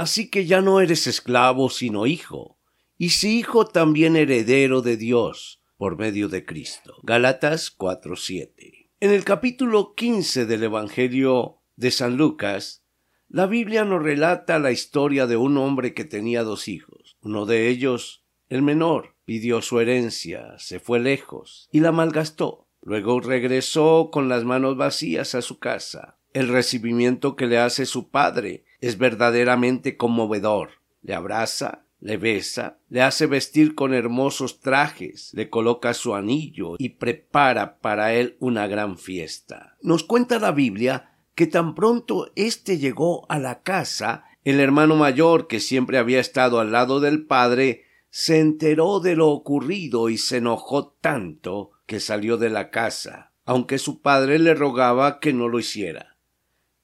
Así que ya no eres esclavo sino hijo, y si hijo también heredero de Dios por medio de Cristo. Gálatas 4:7. En el capítulo 15 del Evangelio de San Lucas, la Biblia nos relata la historia de un hombre que tenía dos hijos. Uno de ellos, el menor, pidió su herencia, se fue lejos y la malgastó. Luego regresó con las manos vacías a su casa. El recibimiento que le hace su padre es verdaderamente conmovedor. Le abraza, le besa, le hace vestir con hermosos trajes, le coloca su anillo y prepara para él una gran fiesta. Nos cuenta la Biblia que tan pronto éste llegó a la casa, el hermano mayor, que siempre había estado al lado del padre, se enteró de lo ocurrido y se enojó tanto que salió de la casa, aunque su padre le rogaba que no lo hiciera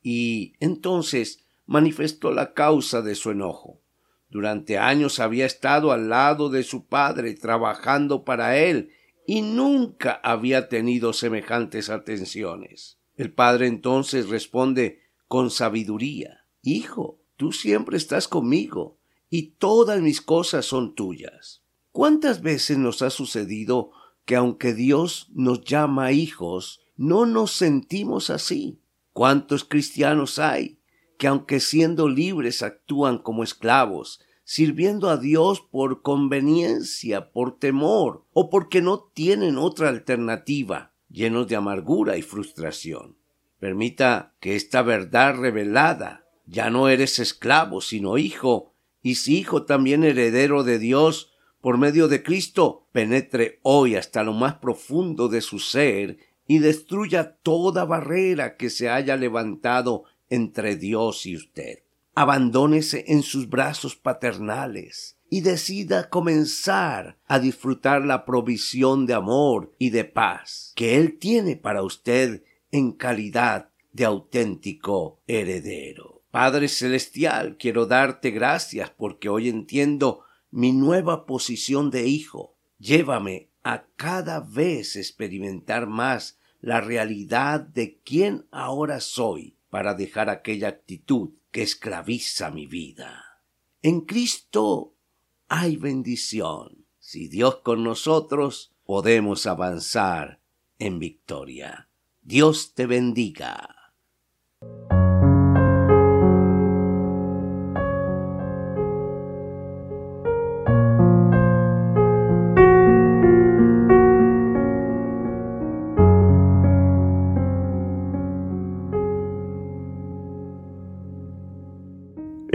y entonces manifestó la causa de su enojo. Durante años había estado al lado de su padre trabajando para él y nunca había tenido semejantes atenciones. El padre entonces responde con sabiduría Hijo, tú siempre estás conmigo y todas mis cosas son tuyas. ¿Cuántas veces nos ha sucedido que aunque Dios nos llama hijos, no nos sentimos así? ¿Cuántos cristianos hay que aunque siendo libres actúan como esclavos, sirviendo a Dios por conveniencia, por temor o porque no tienen otra alternativa, llenos de amargura y frustración? Permita que esta verdad revelada, ya no eres esclavo, sino hijo, y si hijo también heredero de Dios, por medio de Cristo, penetre hoy hasta lo más profundo de su ser y destruya toda barrera que se haya levantado entre Dios y usted. Abandónese en sus brazos paternales y decida comenzar a disfrutar la provisión de amor y de paz que Él tiene para usted en calidad de auténtico heredero. Padre Celestial, quiero darte gracias porque hoy entiendo mi nueva posición de hijo. Llévame a cada vez experimentar más la realidad de quién ahora soy para dejar aquella actitud que esclaviza mi vida. En Cristo hay bendición. Si Dios con nosotros, podemos avanzar en victoria. Dios te bendiga.